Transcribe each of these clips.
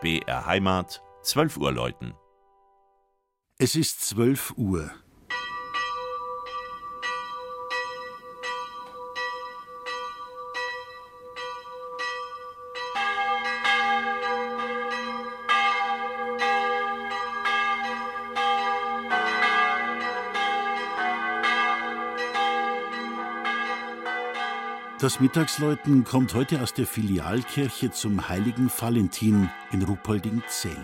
BR Heimat, 12 Uhr läuten. Es ist 12 Uhr. Das Mittagsläuten kommt heute aus der Filialkirche zum heiligen Valentin in Ruppolding-Zell.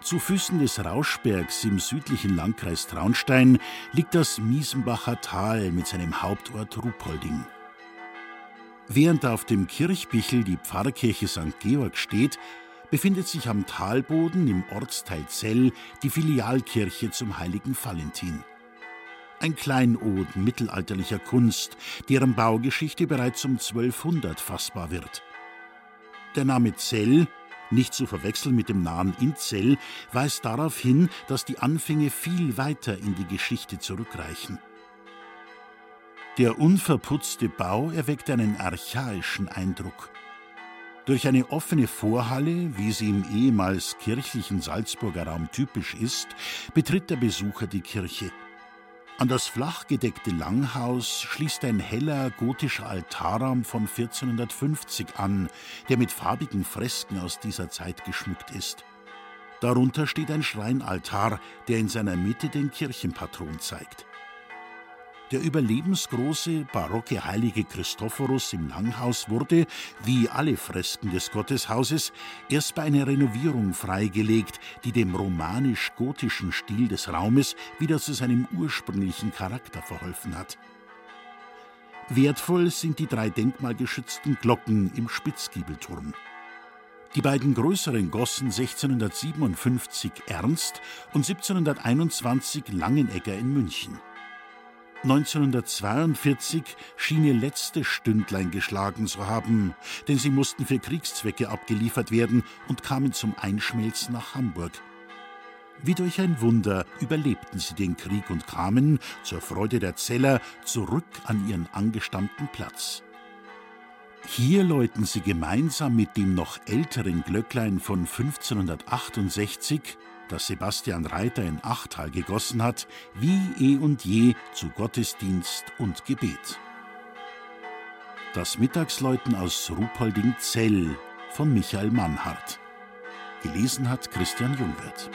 Zu Füßen des Rauschbergs im südlichen Landkreis Traunstein liegt das Miesenbacher Tal mit seinem Hauptort Ruppolding. Während auf dem Kirchbichel die Pfarrkirche St. Georg steht, befindet sich am Talboden im Ortsteil Zell die Filialkirche zum heiligen Valentin. Ein Kleinod mittelalterlicher Kunst, deren Baugeschichte bereits um 1200 fassbar wird. Der Name Zell, nicht zu verwechseln mit dem nahen Inzell, weist darauf hin, dass die Anfänge viel weiter in die Geschichte zurückreichen. Der unverputzte Bau erweckt einen archaischen Eindruck. Durch eine offene Vorhalle, wie sie im ehemals kirchlichen Salzburger Raum typisch ist, betritt der Besucher die Kirche. An das flachgedeckte Langhaus schließt ein heller gotischer Altarraum von 1450 an, der mit farbigen Fresken aus dieser Zeit geschmückt ist. Darunter steht ein Schreinaltar, der in seiner Mitte den Kirchenpatron zeigt. Der überlebensgroße barocke heilige Christophorus im Langhaus wurde, wie alle Fresken des Gotteshauses, erst bei einer Renovierung freigelegt, die dem romanisch-gotischen Stil des Raumes wieder zu seinem ursprünglichen Charakter verholfen hat. Wertvoll sind die drei denkmalgeschützten Glocken im Spitzgiebelturm. Die beiden größeren gossen 1657 Ernst und 1721 Langenegger in München. 1942 schien ihr letztes Stündlein geschlagen zu haben, denn sie mussten für Kriegszwecke abgeliefert werden und kamen zum Einschmelzen nach Hamburg. Wie durch ein Wunder überlebten sie den Krieg und kamen, zur Freude der Zeller, zurück an ihren angestammten Platz. Hier läuten sie gemeinsam mit dem noch älteren Glöcklein von 1568 das Sebastian Reiter in Achtal gegossen hat, wie eh und je zu Gottesdienst und Gebet. Das Mittagsläuten aus Ruhpolding-Zell von Michael Mannhardt. Gelesen hat Christian Jungwirth.